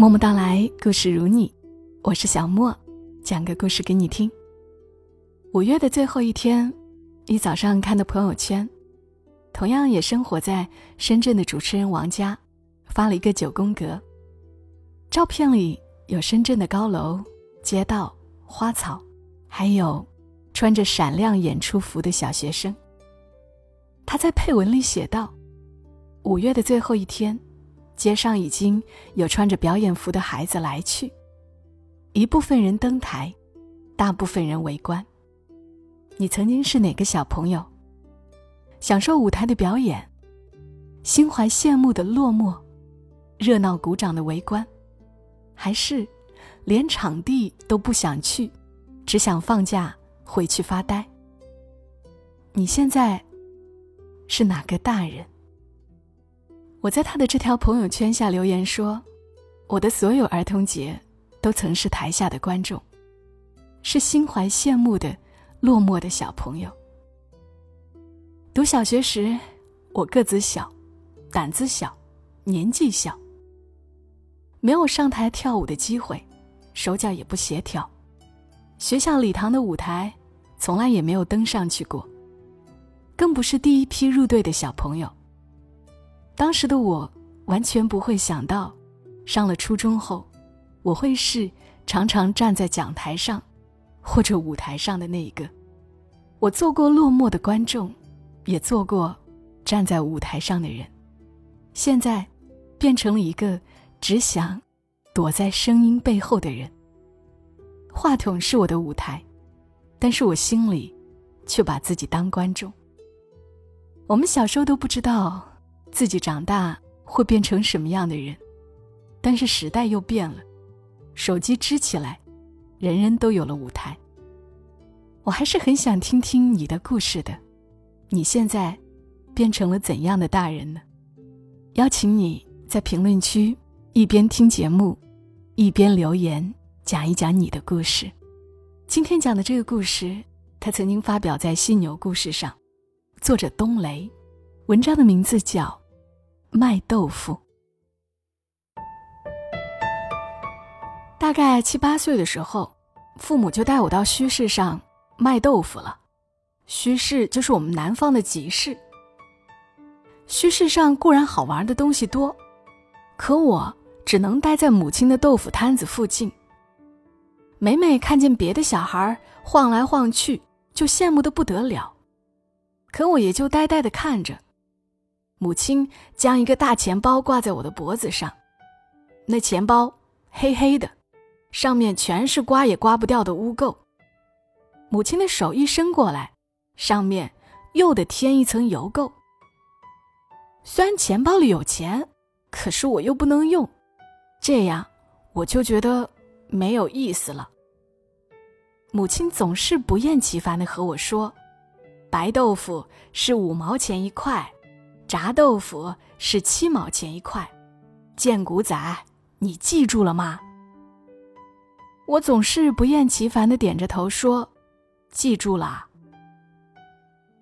默默到来，故事如你，我是小莫，讲个故事给你听。五月的最后一天，一早上看的朋友圈，同样也生活在深圳的主持人王佳发了一个九宫格。照片里有深圳的高楼、街道、花草，还有穿着闪亮演出服的小学生。他在配文里写道：“五月的最后一天。”街上已经有穿着表演服的孩子来去，一部分人登台，大部分人围观。你曾经是哪个小朋友？享受舞台的表演，心怀羡慕的落寞，热闹鼓掌的围观，还是连场地都不想去，只想放假回去发呆？你现在是哪个大人？我在他的这条朋友圈下留言说：“我的所有儿童节，都曾是台下的观众，是心怀羡慕的落寞的小朋友。读小学时，我个子小，胆子小，年纪小，没有上台跳舞的机会，手脚也不协调，学校礼堂的舞台，从来也没有登上去过，更不是第一批入队的小朋友。”当时的我完全不会想到，上了初中后，我会是常常站在讲台上或者舞台上的那一个。我做过落寞的观众，也做过站在舞台上的人，现在变成了一个只想躲在声音背后的人。话筒是我的舞台，但是我心里却把自己当观众。我们小时候都不知道。自己长大会变成什么样的人？但是时代又变了，手机支起来，人人都有了舞台。我还是很想听听你的故事的。你现在变成了怎样的大人呢？邀请你在评论区一边听节目，一边留言，讲一讲你的故事。今天讲的这个故事，它曾经发表在《犀牛故事》上，作者冬雷，文章的名字叫。卖豆腐。大概七八岁的时候，父母就带我到墟市上卖豆腐了。墟市就是我们南方的集市。墟市上固然好玩的东西多，可我只能待在母亲的豆腐摊子附近。每每看见别的小孩晃来晃去，就羡慕的不得了，可我也就呆呆的看着。母亲将一个大钱包挂在我的脖子上，那钱包黑黑的，上面全是刮也刮不掉的污垢。母亲的手一伸过来，上面又得添一层油垢。虽然钱包里有钱，可是我又不能用，这样我就觉得没有意思了。母亲总是不厌其烦地和我说：“白豆腐是五毛钱一块。”炸豆腐是七毛钱一块，贱骨仔，你记住了吗？我总是不厌其烦的点着头说：“记住了。”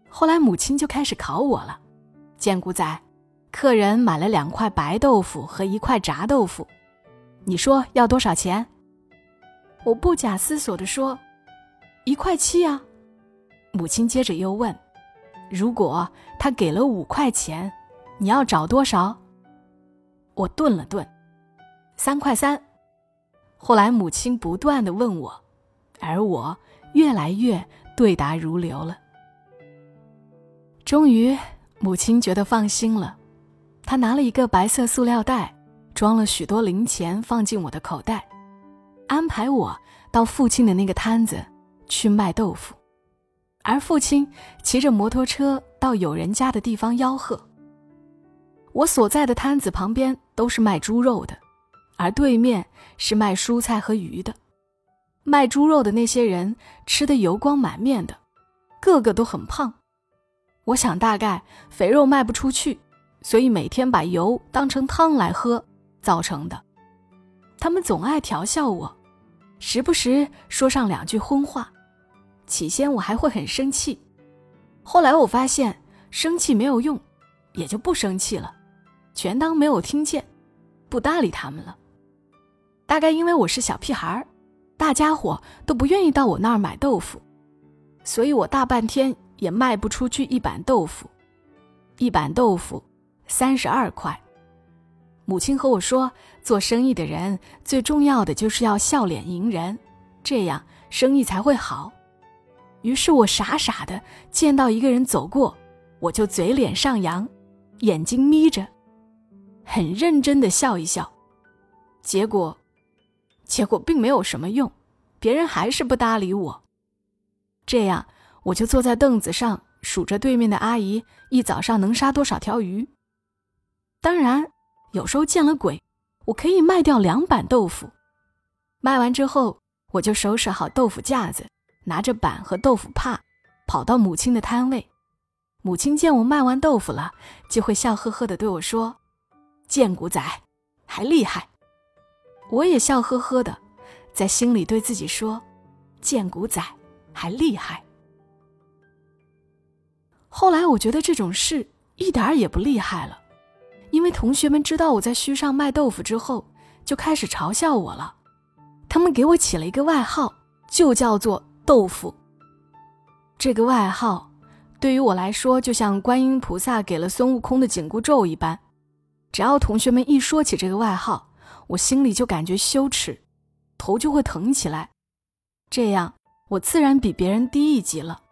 后来母亲就开始考我了：“贱骨仔，客人买了两块白豆腐和一块炸豆腐，你说要多少钱？”我不假思索的说：“一块七啊。”母亲接着又问。如果他给了五块钱，你要找多少？我顿了顿，三块三。后来母亲不断的问我，而我越来越对答如流了。终于，母亲觉得放心了，她拿了一个白色塑料袋，装了许多零钱，放进我的口袋，安排我到附近的那个摊子去卖豆腐。而父亲骑着摩托车到有人家的地方吆喝。我所在的摊子旁边都是卖猪肉的，而对面是卖蔬菜和鱼的。卖猪肉的那些人吃的油光满面的，个个都很胖。我想大概肥肉卖不出去，所以每天把油当成汤来喝造成的。他们总爱调笑我，时不时说上两句荤话。起先我还会很生气，后来我发现生气没有用，也就不生气了，全当没有听见，不搭理他们了。大概因为我是小屁孩儿，大家伙都不愿意到我那儿买豆腐，所以我大半天也卖不出去一板豆腐。一板豆腐三十二块。母亲和我说，做生意的人最重要的就是要笑脸迎人，这样生意才会好。于是我傻傻的见到一个人走过，我就嘴脸上扬，眼睛眯着，很认真的笑一笑。结果，结果并没有什么用，别人还是不搭理我。这样，我就坐在凳子上数着对面的阿姨一早上能杀多少条鱼。当然。有时候见了鬼，我可以卖掉两板豆腐。卖完之后，我就收拾好豆腐架子，拿着板和豆腐帕，跑到母亲的摊位。母亲见我卖完豆腐了，就会笑呵呵地对我说：“贱骨仔，还厉害。”我也笑呵呵的，在心里对自己说：“贱骨仔，还厉害。”后来我觉得这种事一点儿也不厉害了。因为同学们知道我在墟上卖豆腐之后，就开始嘲笑我了。他们给我起了一个外号，就叫做“豆腐”。这个外号对于我来说，就像观音菩萨给了孙悟空的紧箍咒一般。只要同学们一说起这个外号，我心里就感觉羞耻，头就会疼起来。这样，我自然比别人低一级了。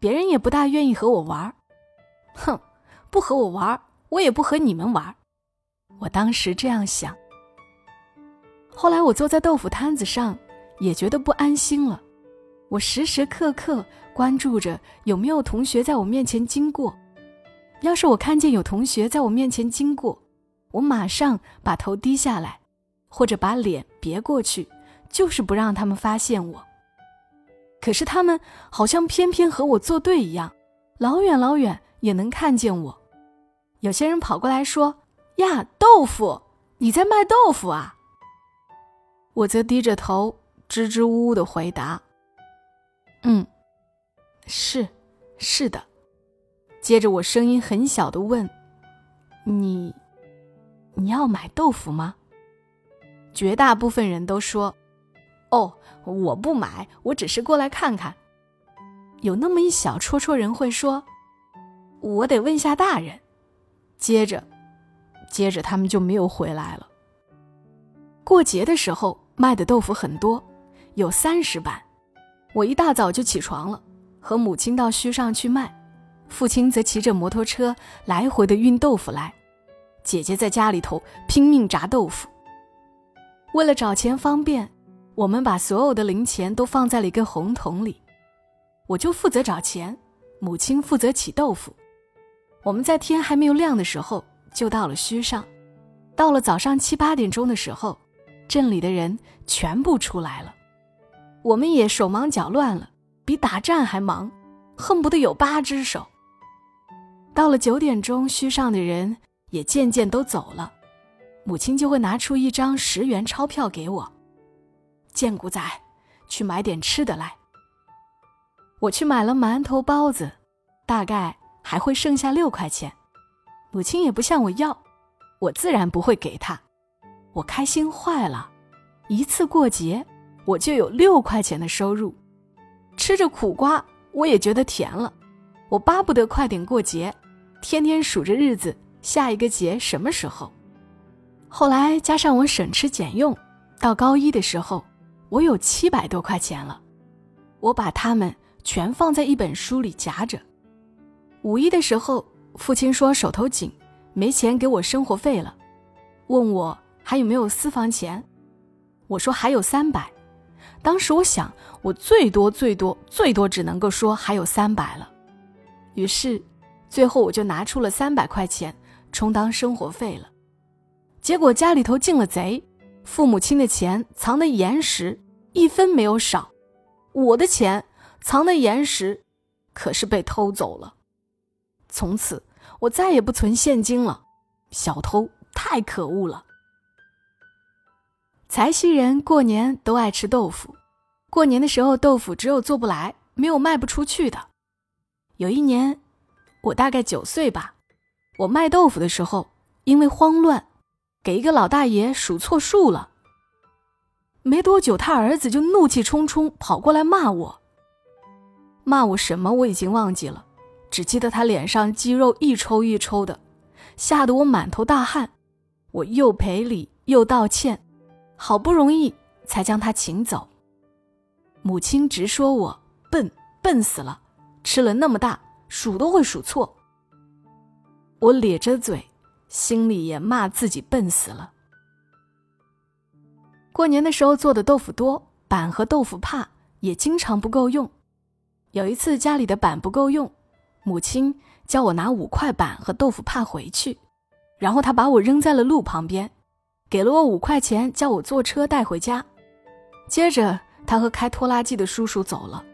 别人也不大愿意和我玩哼，不和我玩我也不和你们玩，我当时这样想。后来我坐在豆腐摊子上，也觉得不安心了。我时时刻刻关注着有没有同学在我面前经过。要是我看见有同学在我面前经过，我马上把头低下来，或者把脸别过去，就是不让他们发现我。可是他们好像偏偏和我作对一样，老远老远也能看见我。有些人跑过来说：“呀，豆腐，你在卖豆腐啊？”我则低着头，支支吾吾的回答：“嗯，是，是的。”接着我声音很小的问：“你，你要买豆腐吗？”绝大部分人都说：“哦，我不买，我只是过来看看。”有那么一小撮撮人会说：“我得问下大人。”接着，接着他们就没有回来了。过节的时候卖的豆腐很多，有三十板。我一大早就起床了，和母亲到墟上去卖，父亲则骑着摩托车来回的运豆腐来。姐姐在家里头拼命炸豆腐。为了找钱方便，我们把所有的零钱都放在了一个红桶里。我就负责找钱，母亲负责起豆腐。我们在天还没有亮的时候就到了墟上，到了早上七八点钟的时候，镇里的人全部出来了，我们也手忙脚乱了，比打仗还忙，恨不得有八只手。到了九点钟，墟上的人也渐渐都走了，母亲就会拿出一张十元钞票给我，贱骨仔，去买点吃的来。我去买了馒头包子，大概。还会剩下六块钱，母亲也不向我要，我自然不会给她。我开心坏了，一次过节我就有六块钱的收入，吃着苦瓜我也觉得甜了。我巴不得快点过节，天天数着日子，下一个节什么时候？后来加上我省吃俭用，到高一的时候，我有七百多块钱了，我把它们全放在一本书里夹着。五一的时候，父亲说手头紧，没钱给我生活费了，问我还有没有私房钱。我说还有三百。当时我想，我最多最多最多只能够说还有三百了。于是，最后我就拿出了三百块钱充当生活费了。结果家里头进了贼，父母亲的钱藏得严实，一分没有少。我的钱藏得严实，可是被偷走了。从此，我再也不存现金了。小偷太可恶了。财溪人过年都爱吃豆腐，过年的时候豆腐只有做不来，没有卖不出去的。有一年，我大概九岁吧，我卖豆腐的时候，因为慌乱，给一个老大爷数错数了。没多久，他儿子就怒气冲冲跑过来骂我。骂我什么我已经忘记了，只记得他脸上肌肉一抽一抽的，吓得我满头大汗。我又赔礼又道歉，好不容易才将他请走。母亲直说我笨，笨死了，吃了那么大，数都会数错。我咧着嘴，心里也骂自己笨死了。过年的时候做的豆腐多，板和豆腐帕也经常不够用。有一次家里的板不够用，母亲叫我拿五块板和豆腐帕回去，然后他把我扔在了路旁边，给了我五块钱，叫我坐车带回家。接着他和开拖拉机的叔叔走了。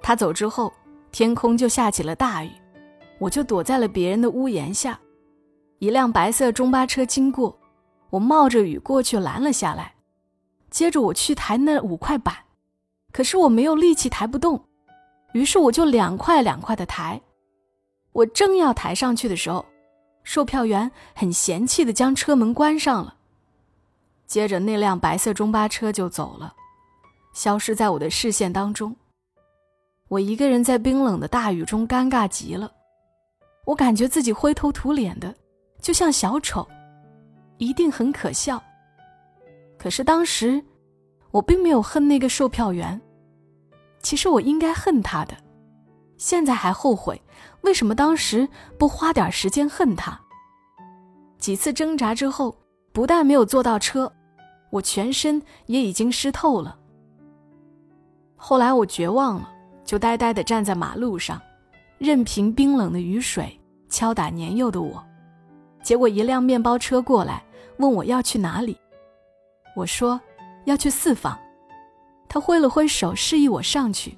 他走之后，天空就下起了大雨，我就躲在了别人的屋檐下。一辆白色中巴车经过，我冒着雨过去拦了下来。接着我去抬那五块板，可是我没有力气抬不动。于是我就两块两块的抬，我正要抬上去的时候，售票员很嫌弃的将车门关上了。接着那辆白色中巴车就走了，消失在我的视线当中。我一个人在冰冷的大雨中，尴尬极了。我感觉自己灰头土脸的，就像小丑，一定很可笑。可是当时，我并没有恨那个售票员。其实我应该恨他的，现在还后悔，为什么当时不花点时间恨他？几次挣扎之后，不但没有坐到车，我全身也已经湿透了。后来我绝望了，就呆呆地站在马路上，任凭冰冷的雨水敲打年幼的我。结果一辆面包车过来，问我要去哪里，我说要去四方。他挥了挥手，示意我上去。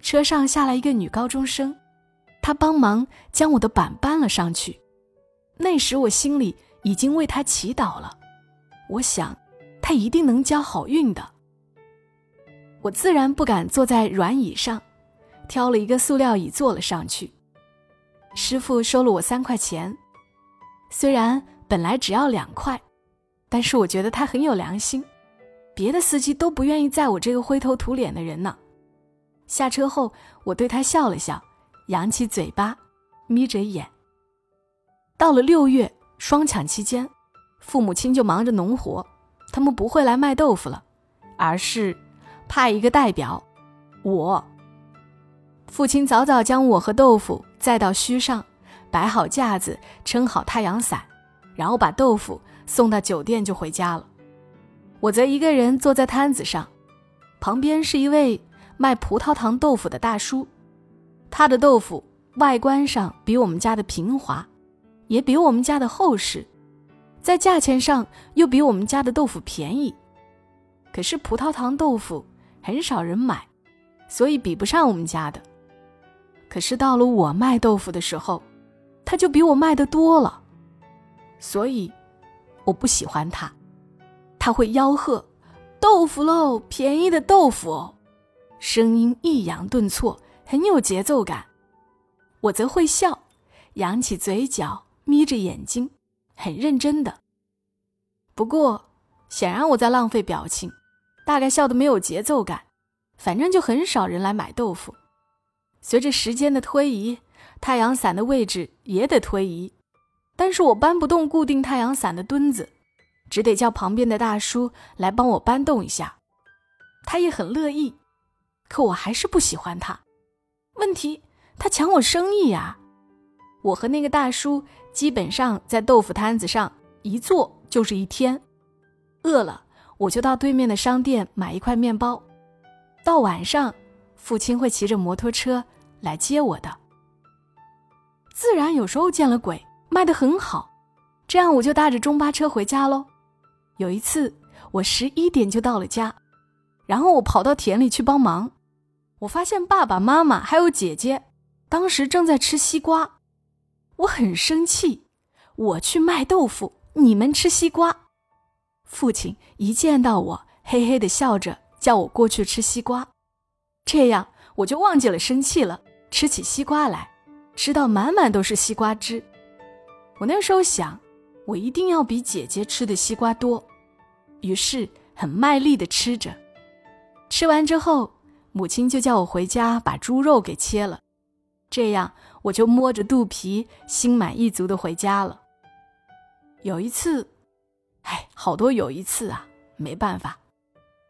车上下来一个女高中生，她帮忙将我的板搬了上去。那时我心里已经为她祈祷了，我想，他一定能交好运的。我自然不敢坐在软椅上，挑了一个塑料椅坐了上去。师傅收了我三块钱，虽然本来只要两块，但是我觉得他很有良心。别的司机都不愿意载我这个灰头土脸的人呢。下车后，我对他笑了笑，扬起嘴巴，眯着眼。到了六月双抢期间，父母亲就忙着农活，他们不会来卖豆腐了，而是派一个代表，我。父亲早早将我和豆腐载到墟上，摆好架子，撑好太阳伞，然后把豆腐送到酒店就回家了。我则一个人坐在摊子上，旁边是一位卖葡萄糖豆腐的大叔，他的豆腐外观上比我们家的平滑，也比我们家的厚实，在价钱上又比我们家的豆腐便宜。可是葡萄糖豆腐很少人买，所以比不上我们家的。可是到了我卖豆腐的时候，他就比我卖的多了，所以我不喜欢他。他会吆喝：“豆腐喽，便宜的豆腐！”声音抑扬顿挫，很有节奏感。我则会笑，扬起嘴角，眯着眼睛，很认真的。不过，显然我在浪费表情，大概笑得没有节奏感。反正就很少人来买豆腐。随着时间的推移，太阳伞的位置也得推移，但是我搬不动固定太阳伞的墩子。只得叫旁边的大叔来帮我搬动一下，他也很乐意，可我还是不喜欢他。问题他抢我生意呀！我和那个大叔基本上在豆腐摊子上一坐就是一天，饿了我就到对面的商店买一块面包。到晚上，父亲会骑着摩托车来接我的。自然有时候见了鬼，卖得很好，这样我就搭着中巴车回家喽。有一次，我十一点就到了家，然后我跑到田里去帮忙。我发现爸爸妈妈还有姐姐，当时正在吃西瓜。我很生气，我去卖豆腐，你们吃西瓜。父亲一见到我，嘿嘿的笑着，叫我过去吃西瓜。这样我就忘记了生气了，吃起西瓜来，吃到满满都是西瓜汁。我那时候想。我一定要比姐姐吃的西瓜多，于是很卖力的吃着。吃完之后，母亲就叫我回家把猪肉给切了，这样我就摸着肚皮，心满意足的回家了。有一次，哎，好多有一次啊，没办法。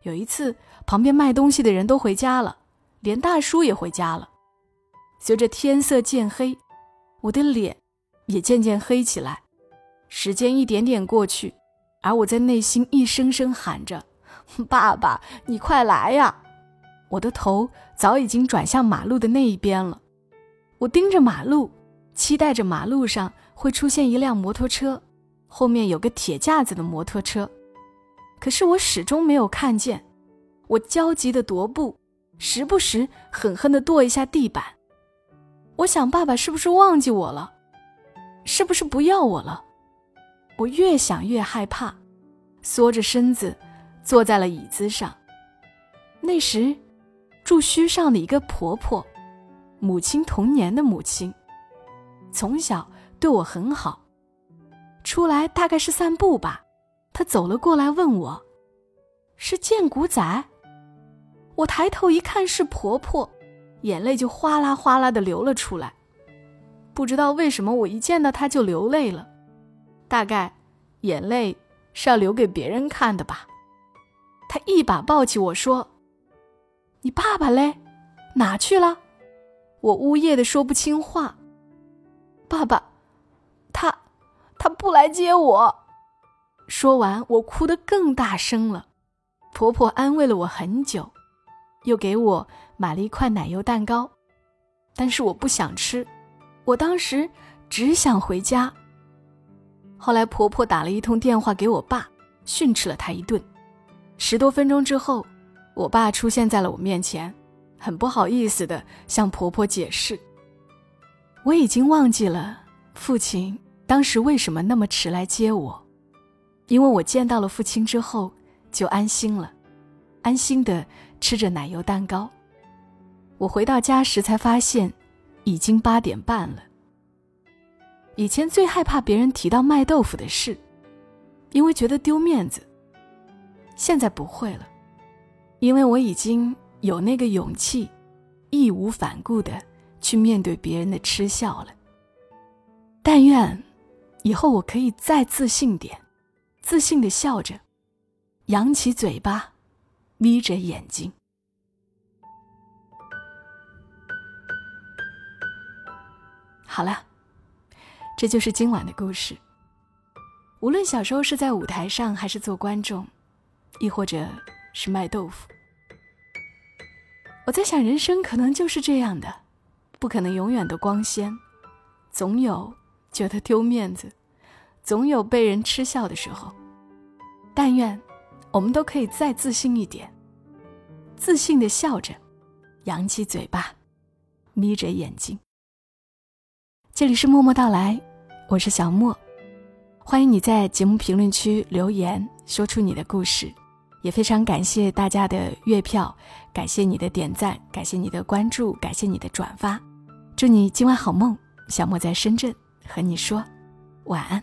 有一次，旁边卖东西的人都回家了，连大叔也回家了。随着天色渐黑，我的脸也渐渐黑起来。时间一点点过去，而我在内心一声声喊着：“爸爸，你快来呀！”我的头早已经转向马路的那一边了。我盯着马路，期待着马路上会出现一辆摩托车，后面有个铁架子的摩托车。可是我始终没有看见。我焦急的踱步，时不时狠狠的跺一下地板。我想，爸爸是不是忘记我了？是不是不要我了？我越想越害怕，缩着身子坐在了椅子上。那时。住墟上的一个婆婆，母亲童年的母亲，从小对我很好。出来大概是散步吧，她走了过来问我：“是见骨仔？”我抬头一看是婆婆，眼泪就哗啦哗啦的流了出来。不知道为什么，我一见到她就流泪了，大概眼泪是要留给别人看的吧。她一把抱起我说。你爸爸嘞，哪去了？我呜咽的说不清话。爸爸，他，他不来接我。说完，我哭得更大声了。婆婆安慰了我很久，又给我买了一块奶油蛋糕，但是我不想吃。我当时只想回家。后来婆婆打了一通电话给我爸，训斥了他一顿。十多分钟之后。我爸出现在了我面前，很不好意思的向婆婆解释。我已经忘记了父亲当时为什么那么迟来接我，因为我见到了父亲之后就安心了，安心的吃着奶油蛋糕。我回到家时才发现，已经八点半了。以前最害怕别人提到卖豆腐的事，因为觉得丢面子。现在不会了。因为我已经有那个勇气，义无反顾的去面对别人的嗤笑了。但愿以后我可以再自信点，自信的笑着，扬起嘴巴，眯着眼睛。好了，这就是今晚的故事。无论小时候是在舞台上，还是做观众，亦或者……是卖豆腐。我在想，人生可能就是这样的，不可能永远都光鲜，总有觉得丢面子，总有被人嗤笑的时候。但愿我们都可以再自信一点，自信的笑着，扬起嘴巴，眯着眼睛。这里是默默到来，我是小莫，欢迎你在节目评论区留言，说出你的故事。也非常感谢大家的月票，感谢你的点赞，感谢你的关注，感谢你的转发。祝你今晚好梦，小莫在深圳和你说晚安。